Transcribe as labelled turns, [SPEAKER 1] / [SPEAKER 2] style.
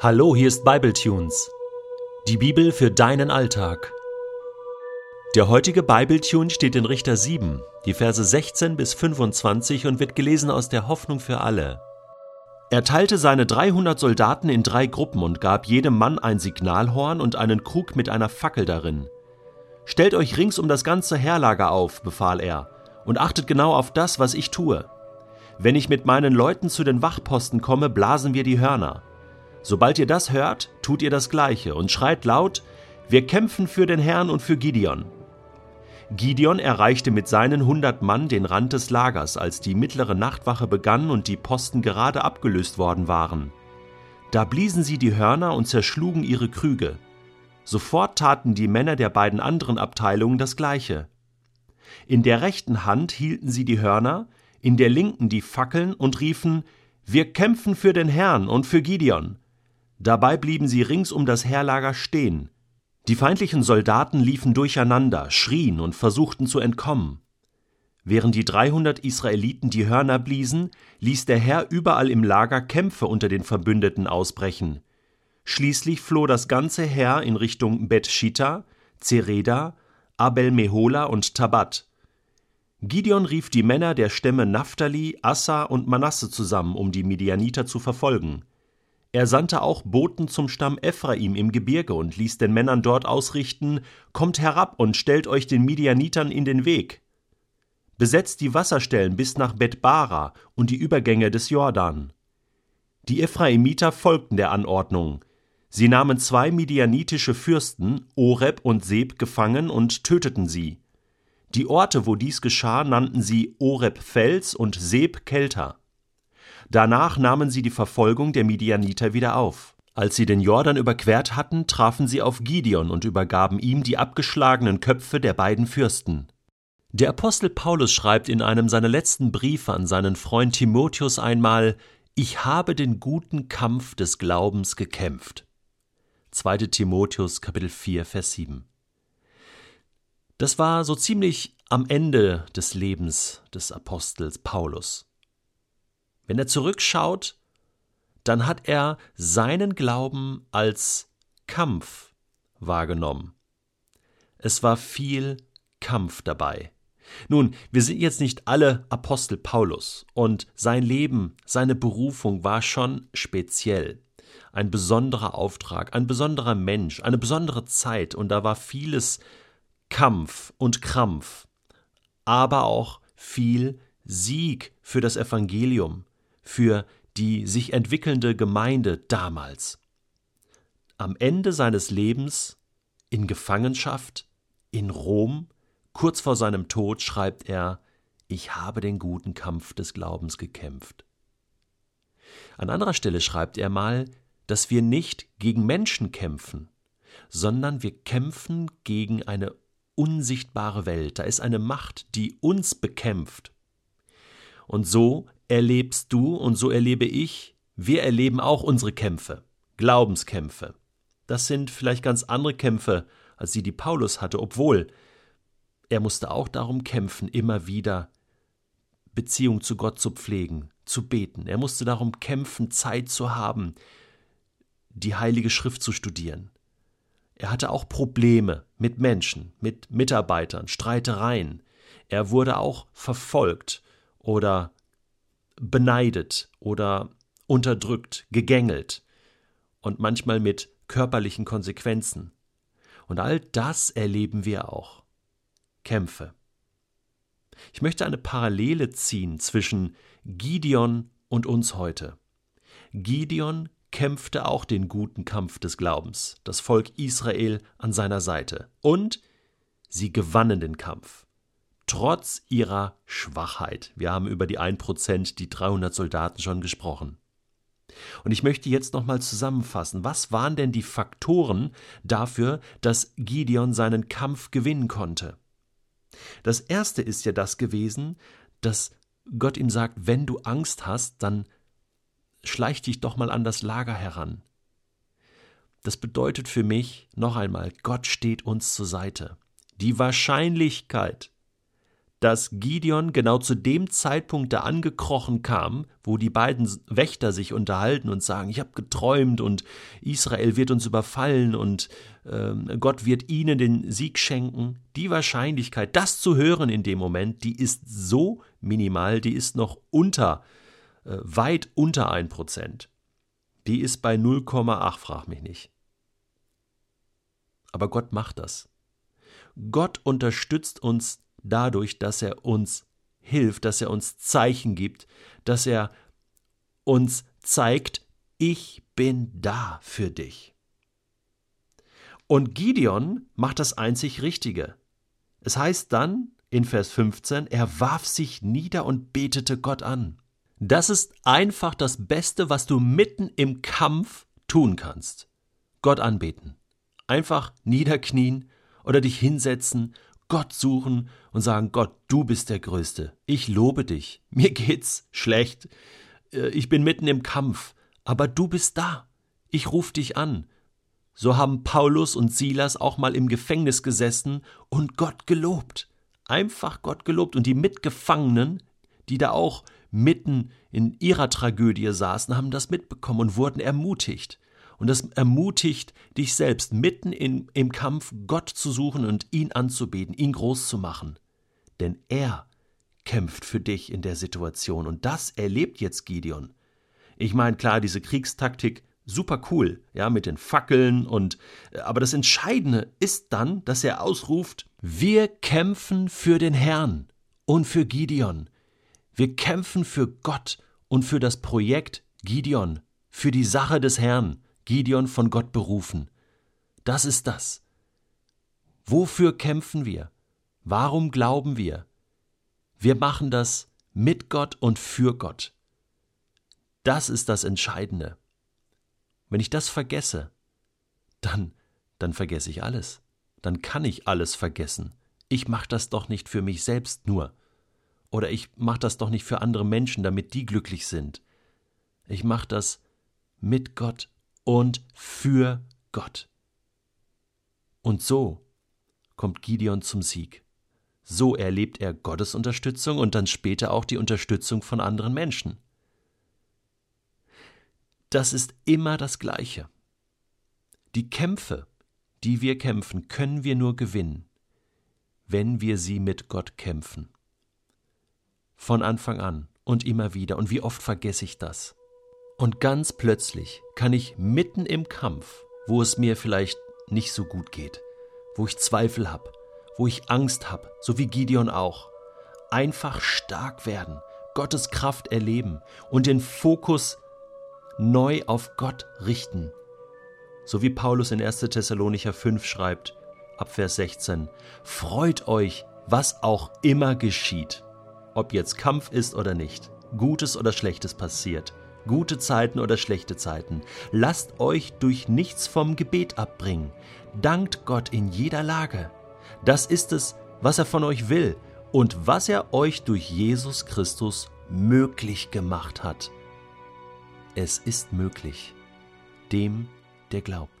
[SPEAKER 1] Hallo, hier ist Bibletunes. Die Bibel für deinen Alltag. Der heutige Bibletune steht in Richter 7, die Verse 16 bis 25 und wird gelesen aus der Hoffnung für alle. Er teilte seine 300 Soldaten in drei Gruppen und gab jedem Mann ein Signalhorn und einen Krug mit einer Fackel darin. Stellt euch rings um das ganze Heerlager auf, befahl er, und achtet genau auf das, was ich tue. Wenn ich mit meinen Leuten zu den Wachposten komme, blasen wir die Hörner. Sobald ihr das hört, tut ihr das Gleiche und schreit laut, wir kämpfen für den Herrn und für Gideon. Gideon erreichte mit seinen hundert Mann den Rand des Lagers, als die mittlere Nachtwache begann und die Posten gerade abgelöst worden waren. Da bliesen sie die Hörner und zerschlugen ihre Krüge. Sofort taten die Männer der beiden anderen Abteilungen das Gleiche. In der rechten Hand hielten sie die Hörner, in der linken die Fackeln und riefen Wir kämpfen für den Herrn und für Gideon. Dabei blieben sie rings um das Heerlager stehen. Die feindlichen Soldaten liefen durcheinander, schrien und versuchten zu entkommen. Während die 300 Israeliten die Hörner bliesen, ließ der Herr überall im Lager Kämpfe unter den Verbündeten ausbrechen. Schließlich floh das ganze Heer in Richtung Bet-Shita, Zereda, Abel-Mehola und Tabat. Gideon rief die Männer der Stämme Naphtali, Assa und Manasse zusammen, um die Midianiter zu verfolgen. Er sandte auch Boten zum Stamm Ephraim im Gebirge und ließ den Männern dort ausrichten: Kommt herab und stellt euch den Midianitern in den Weg. Besetzt die Wasserstellen bis nach Betbara und die Übergänge des Jordan. Die Ephraimiter folgten der Anordnung. Sie nahmen zwei midianitische Fürsten, Oreb und Seb, gefangen und töteten sie. Die Orte, wo dies geschah, nannten sie Oreb Fels und Seb Kelter. Danach nahmen sie die Verfolgung der Midianiter wieder auf. Als sie den Jordan überquert hatten, trafen sie auf Gideon und übergaben ihm die abgeschlagenen Köpfe der beiden Fürsten. Der Apostel Paulus schreibt in einem seiner letzten Briefe an seinen Freund Timotheus einmal Ich habe den guten Kampf des Glaubens gekämpft. 2. Timotheus Kapitel 4 Vers 7. Das war so ziemlich am Ende des Lebens des Apostels Paulus. Wenn er zurückschaut, dann hat er seinen Glauben als Kampf wahrgenommen. Es war viel Kampf dabei. Nun, wir sind jetzt nicht alle Apostel Paulus, und sein Leben, seine Berufung war schon speziell. Ein besonderer Auftrag, ein besonderer Mensch, eine besondere Zeit, und da war vieles Kampf und Krampf, aber auch viel Sieg für das Evangelium, für die sich entwickelnde Gemeinde damals. Am Ende seines Lebens in Gefangenschaft in Rom, kurz vor seinem Tod, schreibt er Ich habe den guten Kampf des Glaubens gekämpft. An anderer Stelle schreibt er mal, dass wir nicht gegen Menschen kämpfen, sondern wir kämpfen gegen eine unsichtbare Welt. Da ist eine Macht, die uns bekämpft. Und so erlebst du und so erlebe ich, wir erleben auch unsere Kämpfe, Glaubenskämpfe. Das sind vielleicht ganz andere Kämpfe, als die, die Paulus hatte, obwohl er musste auch darum kämpfen, immer wieder Beziehung zu Gott zu pflegen, zu beten. Er musste darum kämpfen, Zeit zu haben, die Heilige Schrift zu studieren. Er hatte auch Probleme mit Menschen, mit Mitarbeitern, Streitereien. Er wurde auch verfolgt oder beneidet oder unterdrückt, gegängelt und manchmal mit körperlichen Konsequenzen. Und all das erleben wir auch. Kämpfe. Ich möchte eine Parallele ziehen zwischen Gideon und uns heute. Gideon kämpfte auch den guten Kampf des Glaubens, das Volk Israel an seiner Seite, und sie gewannen den Kampf trotz ihrer Schwachheit. Wir haben über die 1%, die 300 Soldaten schon gesprochen. Und ich möchte jetzt nochmal zusammenfassen, was waren denn die Faktoren dafür, dass Gideon seinen Kampf gewinnen konnte? Das erste ist ja das gewesen, dass Gott ihm sagt, wenn du Angst hast, dann schleich dich doch mal an das Lager heran. Das bedeutet für mich noch einmal, Gott steht uns zur Seite. Die Wahrscheinlichkeit, dass Gideon genau zu dem Zeitpunkt da angekrochen kam, wo die beiden Wächter sich unterhalten und sagen, ich habe geträumt und Israel wird uns überfallen und äh, Gott wird ihnen den Sieg schenken. Die Wahrscheinlichkeit, das zu hören in dem Moment, die ist so minimal, die ist noch unter, äh, weit unter ein Prozent. Die ist bei 0,8, frag mich nicht. Aber Gott macht das. Gott unterstützt uns dadurch, dass er uns hilft, dass er uns Zeichen gibt, dass er uns zeigt, ich bin da für dich. Und Gideon macht das einzig Richtige. Es heißt dann in Vers 15, er warf sich nieder und betete Gott an. Das ist einfach das Beste, was du mitten im Kampf tun kannst. Gott anbeten. Einfach niederknien oder dich hinsetzen Gott suchen und sagen, Gott, du bist der Größte. Ich lobe dich. Mir geht's schlecht. Äh, ich bin mitten im Kampf. Aber du bist da. Ich ruf dich an. So haben Paulus und Silas auch mal im Gefängnis gesessen und Gott gelobt. Einfach Gott gelobt. Und die Mitgefangenen, die da auch mitten in ihrer Tragödie saßen, haben das mitbekommen und wurden ermutigt. Und das ermutigt dich selbst, mitten in, im Kampf Gott zu suchen und ihn anzubeten, ihn groß zu machen. Denn er kämpft für dich in der Situation. Und das erlebt jetzt Gideon. Ich meine, klar, diese Kriegstaktik, super cool, ja, mit den Fackeln und, äh, aber das Entscheidende ist dann, dass er ausruft, wir kämpfen für den Herrn und für Gideon. Wir kämpfen für Gott und für das Projekt Gideon, für die Sache des Herrn. Gideon von Gott berufen. Das ist das. Wofür kämpfen wir? Warum glauben wir? Wir machen das mit Gott und für Gott. Das ist das Entscheidende. Wenn ich das vergesse, dann, dann vergesse ich alles. Dann kann ich alles vergessen. Ich mache das doch nicht für mich selbst nur. Oder ich mache das doch nicht für andere Menschen, damit die glücklich sind. Ich mache das mit Gott und für Gott. Und so kommt Gideon zum Sieg. So erlebt er Gottes Unterstützung und dann später auch die Unterstützung von anderen Menschen. Das ist immer das Gleiche. Die Kämpfe, die wir kämpfen, können wir nur gewinnen, wenn wir sie mit Gott kämpfen. Von Anfang an und immer wieder. Und wie oft vergesse ich das? Und ganz plötzlich kann ich mitten im Kampf, wo es mir vielleicht nicht so gut geht, wo ich Zweifel habe, wo ich Angst habe, so wie Gideon auch, einfach stark werden, Gottes Kraft erleben und den Fokus neu auf Gott richten. So wie Paulus in 1. Thessalonicher 5 schreibt, ab Vers 16, Freut euch, was auch immer geschieht, ob jetzt Kampf ist oder nicht, Gutes oder Schlechtes passiert gute Zeiten oder schlechte Zeiten. Lasst euch durch nichts vom Gebet abbringen. Dankt Gott in jeder Lage. Das ist es, was er von euch will und was er euch durch Jesus Christus möglich gemacht hat. Es ist möglich, dem, der glaubt.